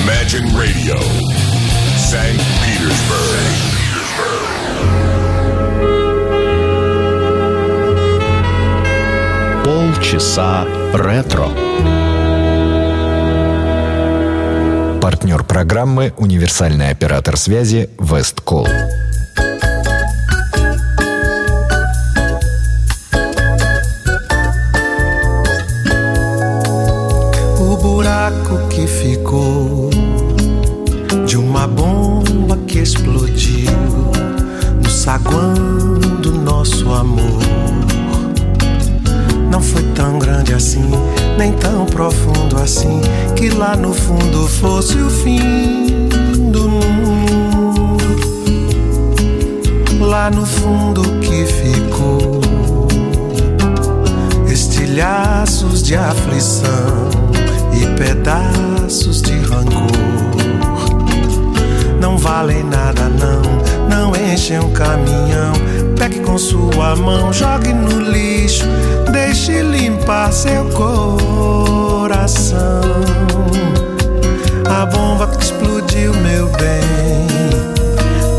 Imagine Radio, St. Petersburg. Полчаса ретро. Партнер программы «Универсальный оператор связи Весткол». O buraco que ficou saguão do nosso amor. Não foi tão grande assim, nem tão profundo assim, que lá no fundo fosse o fim do mundo. Lá no fundo que ficou estilhaços de aflição mão, jogue no lixo, deixe limpar seu coração. A bomba que explodiu, meu bem,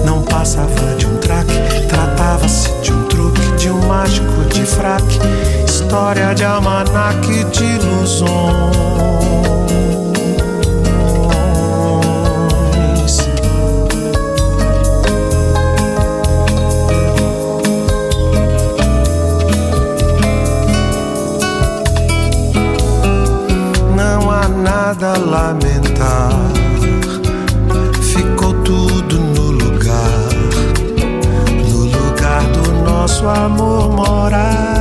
não passava de um traque, tratava-se de um truque, de um mágico de fraque, história de almanaque de ilusões. Nada a lamentar. Ficou tudo no lugar, no lugar do nosso amor morar.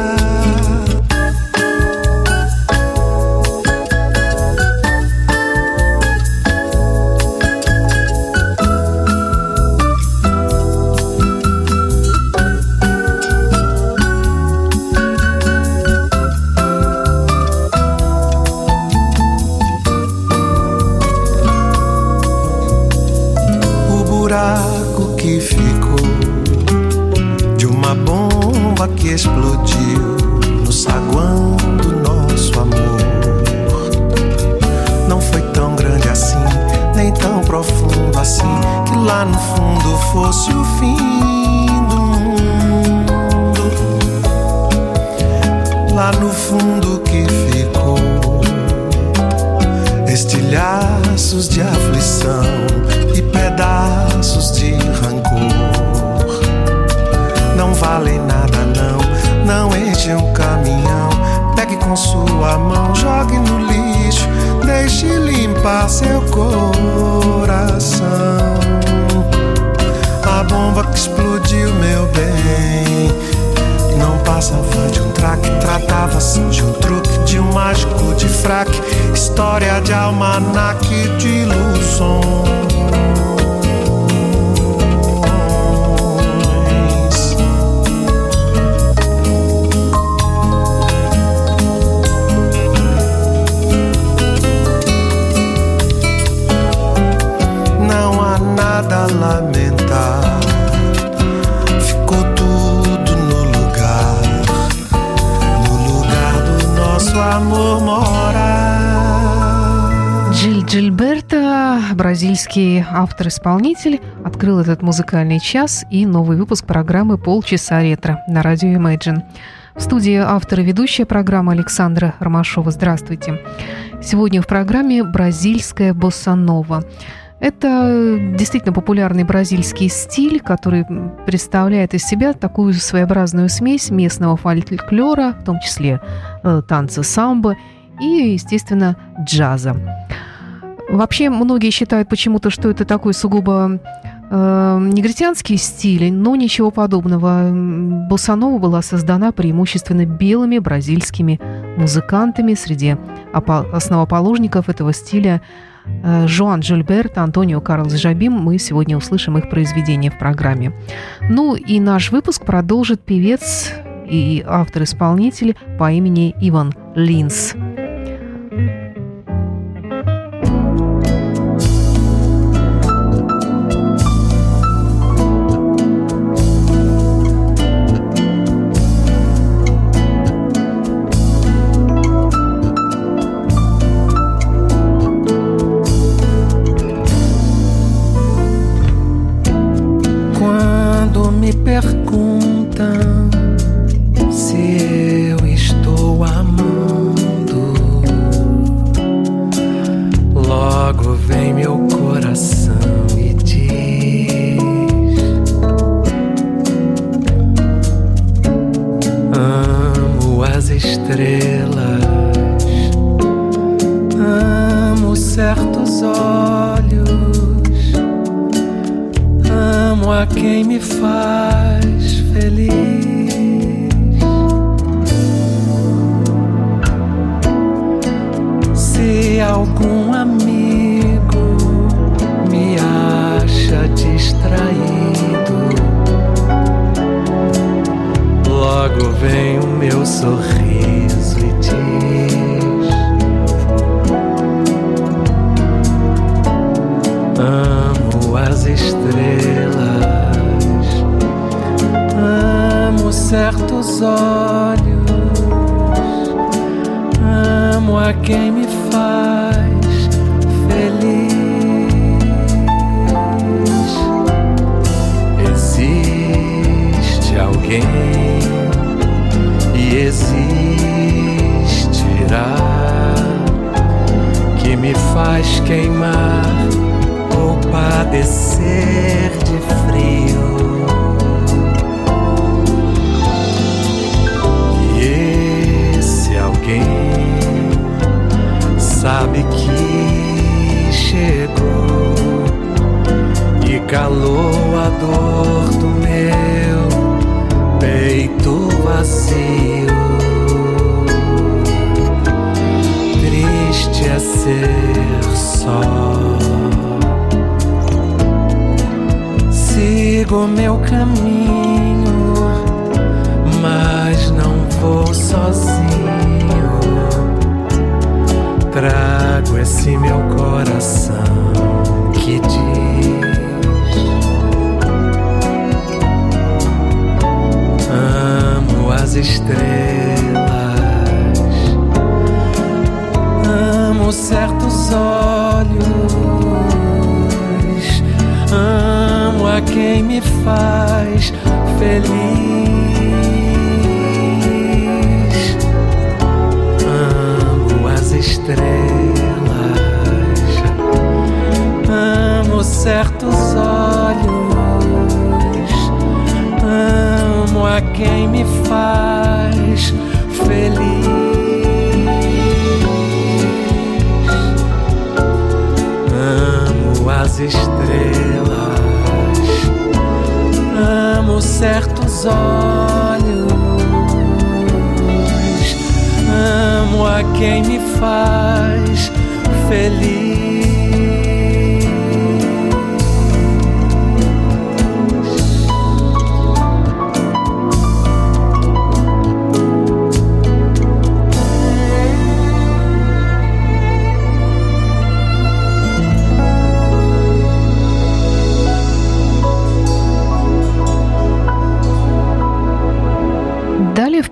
Sua mão, jogue no lixo, deixe limpar seu coração. A bomba que explodiu, meu bem. Não passava de um traque, tratava-se de um truque, de um mágico de fraque, história de almanaque de ilusões. Бразильский автор-исполнитель, открыл этот музыкальный час и новый выпуск программы «Полчаса ретро» на радио Imagine. В студии автор и ведущая программы Александра Ромашова. Здравствуйте. Сегодня в программе «Бразильская боссанова». Это действительно популярный бразильский стиль, который представляет из себя такую своеобразную смесь местного фольклора, в том числе э, танца самбо и, естественно, джаза. Вообще, многие считают почему-то, что это такой сугубо э, негритянский стиль, но ничего подобного. М, Боссанова была создана преимущественно белыми бразильскими музыкантами. Среди опо- основоположников этого стиля э, Жоан Жильберт, Антонио Карлос Жабим. Мы сегодня услышим их произведения в программе. Ну и наш выпуск продолжит певец и автор-исполнитель по имени Иван Линс. Meu sorriso e diz. Amo as estrelas, amo certos olhos, amo a quem me faz feliz. Existe alguém existirá que me faz queimar ou padecer de frio. E esse alguém sabe que chegou e calou a dor do meu peito vazio. Sigo meu caminho, mas não vou sozinho. Trago esse meu coração que diz: Amo as estrelas, amo certos olhos, a quem me faz feliz. Amo as estrelas, amo certos olhos, amo a quem me faz feliz. As estrelas, certos olhos, amo a quem me faz feliz.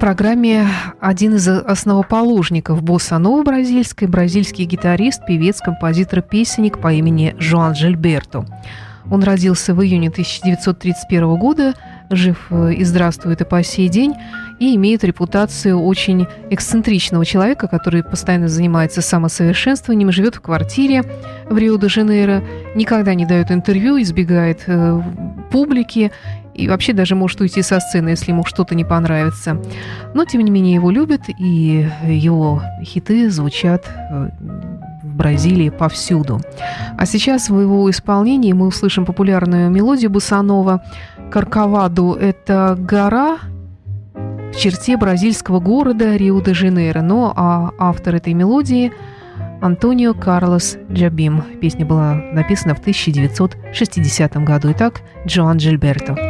Программе один из основоположников босса-нова бразильской, бразильский гитарист, певец, композитор, песенник по имени Жоан Жильберто. Он родился в июне 1931 года, жив э, и здравствует и по сей день, и имеет репутацию очень эксцентричного человека, который постоянно занимается самосовершенствованием, живет в квартире в Рио-де-Жанейро, никогда не дает интервью, избегает э, публики и вообще даже может уйти со сцены, если ему что-то не понравится. Но, тем не менее, его любят, и его хиты звучат э, в Бразилии повсюду. А сейчас в его исполнении мы услышим популярную мелодию Бусанова. Карковаду – это гора в черте бразильского города Рио-де-Жанейро. Но а автор этой мелодии – Антонио Карлос Джабим. Песня была написана в 1960 году. Итак, Джоан Джильберто.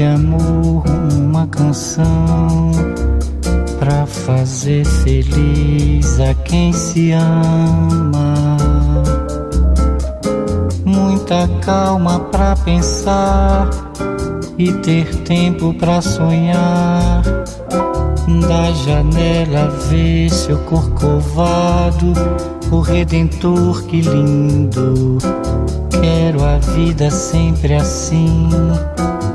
Esse amor uma canção para fazer feliz a quem se ama. Muita calma para pensar e ter tempo para sonhar. Da janela ver seu corcovado, o redentor que lindo. Quero a vida sempre assim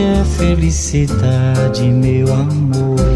é felicidade, meu amor.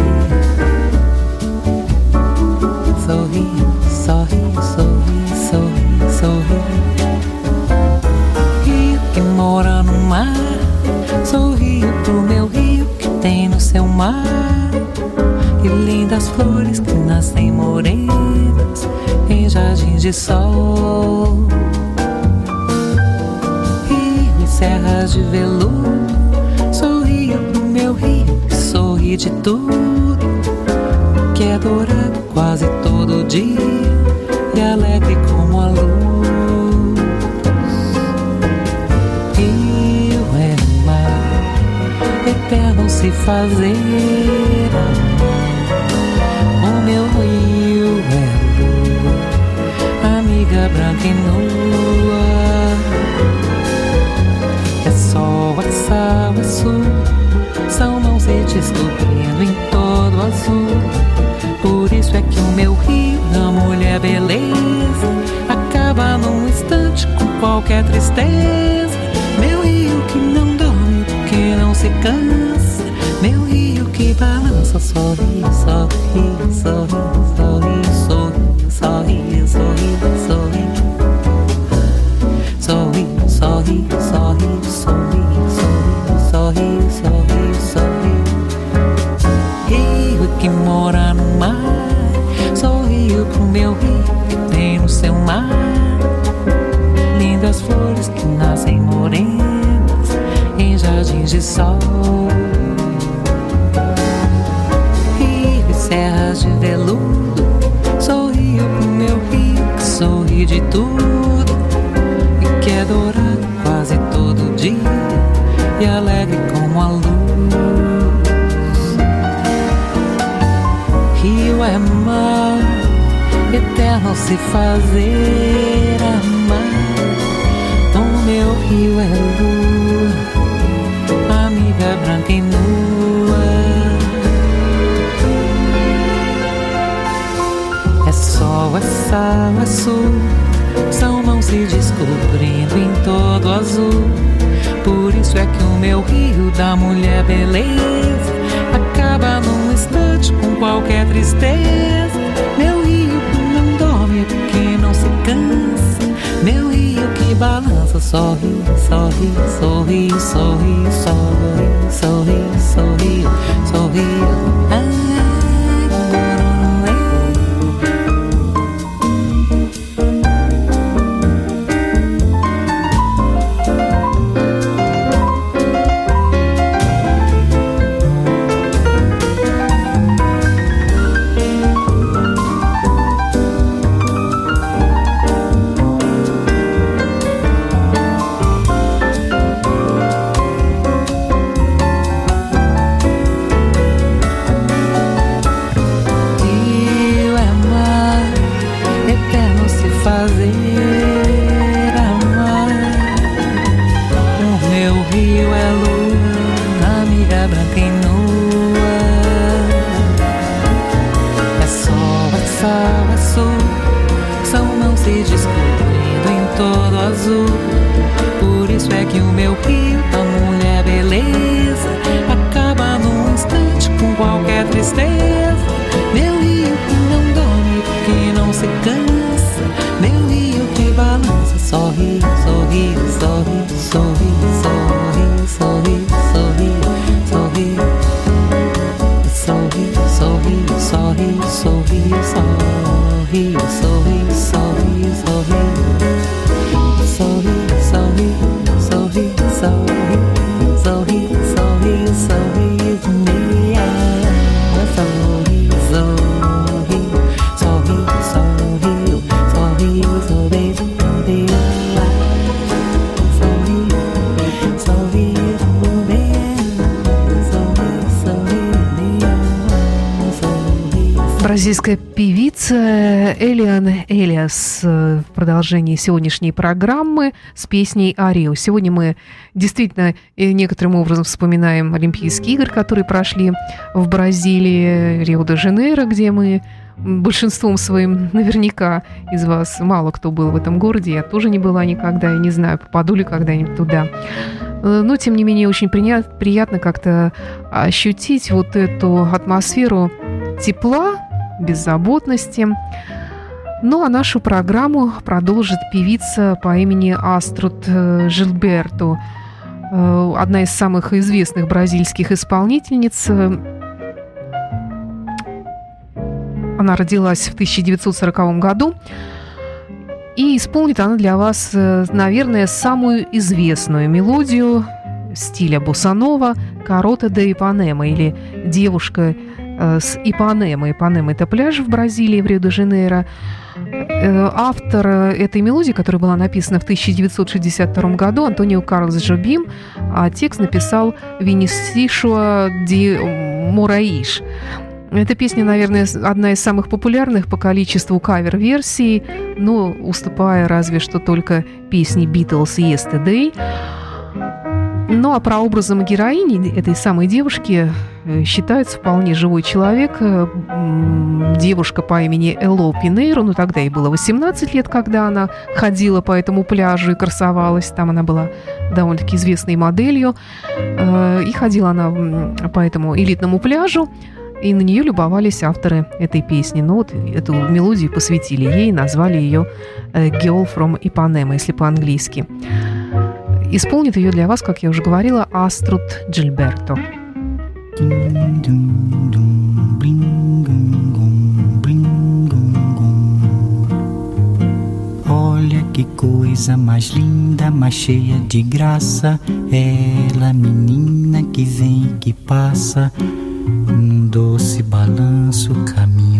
fiscal dourado quase todo dia e alegre como a luz. Rio é mar, eterno se fazer amar. O meu rio é lua, amiga branca e nua. É sol, é sal, é sul, são mãos se descobrindo em todo azul. Por isso é que o meu rio da mulher beleza acaba num instante com qualquer tristeza. Meu rio não dorme porque não se cansa. Meu rio que balança, sorri, sorri, sorri, sorri, sorri, sorri, sorri, sorri. Ah. peace. В продолжении сегодняшней программы с песней «Арио». Сегодня мы действительно некоторым образом вспоминаем Олимпийские игры, которые прошли в Бразилии, Рио-де-Жанейро, где мы большинством своим наверняка из вас мало кто был в этом городе. Я тоже не была никогда, я не знаю, попаду ли когда-нибудь туда. Но, тем не менее, очень приятно как-то ощутить вот эту атмосферу тепла, беззаботности. Ну а нашу программу продолжит певица по имени Аструд э, Жилберто, э, одна из самых известных бразильских исполнительниц. Она родилась в 1940 году. И исполнит она для вас, э, наверное, самую известную мелодию стиля босанова «Карота де Ипанема» или «Девушка с Ипанемой. Ипанема – это пляж в Бразилии, в Рио-де-Жанейро. Э, автор э, этой мелодии, которая была написана в 1962 году, Антонио Карлос Жобим, а текст написал Винисишуа Ди Мураиш. Эта песня, наверное, одна из самых популярных по количеству кавер-версий, но уступая разве что только песни Beatles Yesterday. Ну а прообразом героини этой самой девушки э, считается вполне живой человек, э, девушка по имени Эло Пинейро, ну тогда ей было 18 лет, когда она ходила по этому пляжу и красовалась, там она была довольно-таки известной моделью, э, и ходила она по этому элитному пляжу, и на нее любовались авторы этой песни. Ну вот эту мелодию посвятили ей, назвали ее «Girl from Ipanema», если по-английски. Исполнит ее для вас, как я уже говорила, Аструд Джильберто. Olha Olha que coisa mais linda, mais cheia de graça. Ela, menina que vem e que passa, num doce balanço, caminho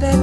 it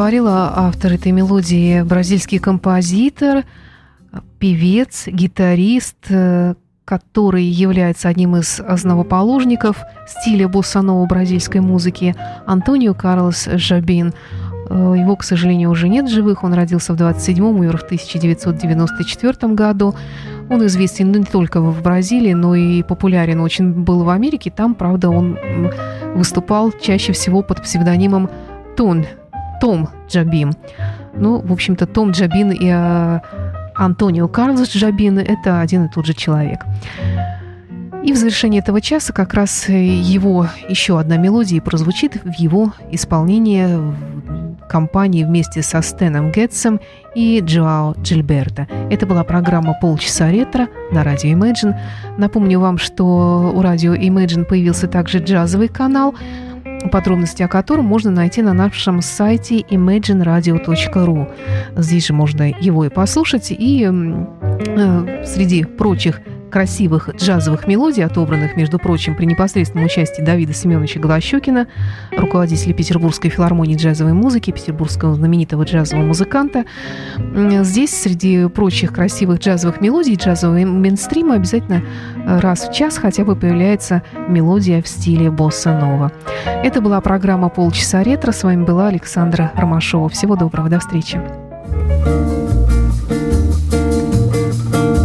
говорила, автор этой мелодии – бразильский композитор, певец, гитарист, э, который является одним из основоположников стиля боссанова бразильской музыки, Антонио Карлос Жабин. Э, его, к сожалению, уже нет живых. Он родился в 27-м, умер в 1994 году. Он известен не только в Бразилии, но и популярен очень был в Америке. Там, правда, он выступал чаще всего под псевдонимом Тон, Том Джабин. Ну, в общем-то, Том Джабин и э, Антонио Карлос Джабин – это один и тот же человек. И в завершении этого часа как раз его еще одна мелодия прозвучит в его исполнении компании вместе со Стеном Гетсом и Джоао Джильберто. Это была программа «Полчаса ретро» на радио Imagine. Напомню вам, что у радио Imagine появился также джазовый канал – подробности о котором можно найти на нашем сайте imagineradio.ru. Здесь же можно его и послушать, и э, среди прочих красивых джазовых мелодий, отобранных, между прочим, при непосредственном участии Давида Семеновича Голощекина, руководителя Петербургской филармонии джазовой музыки, петербургского знаменитого джазового музыканта. Здесь, среди прочих красивых джазовых мелодий, джазового мейнстрима, обязательно э, раз в час хотя бы появляется мелодия в стиле босса-нова. Это была программа «Полчаса ретро». С вами была Александра Ромашова. Всего доброго, до встречи.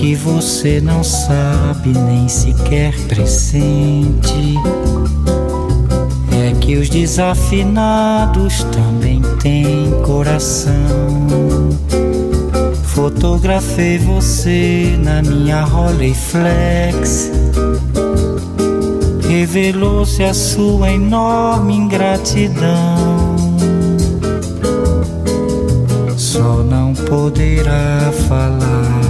que você não sabe nem sequer pressente é que os desafinados também têm coração. Fotografei você na minha Rolleiflex. Revelou-se a sua enorme ingratidão. Só não poderá falar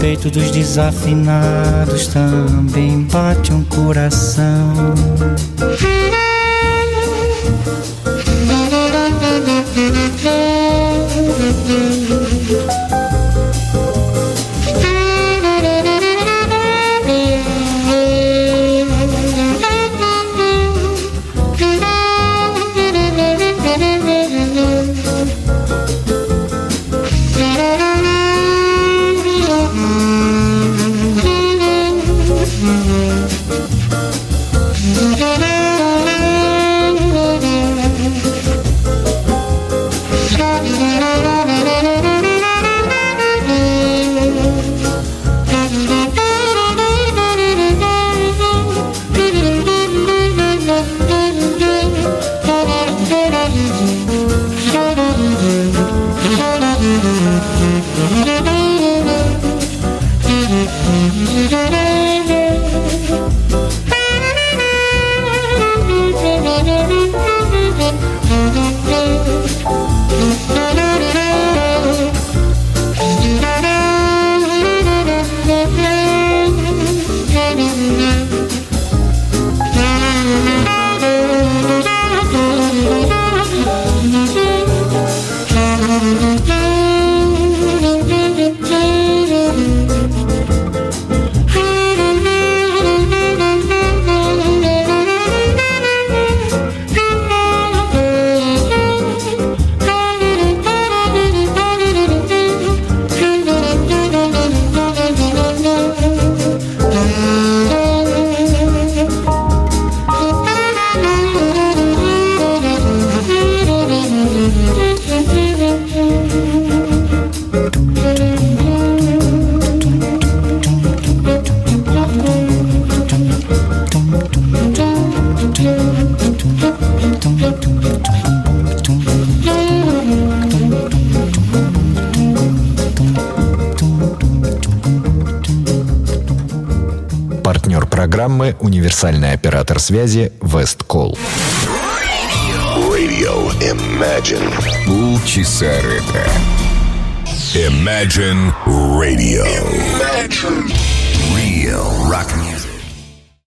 Peito dos desafinados também bate um coração. Оператор связи Весткол». Radio Imagine. Полчаса ретро. Imagine Radio. Imagine. Real rock music.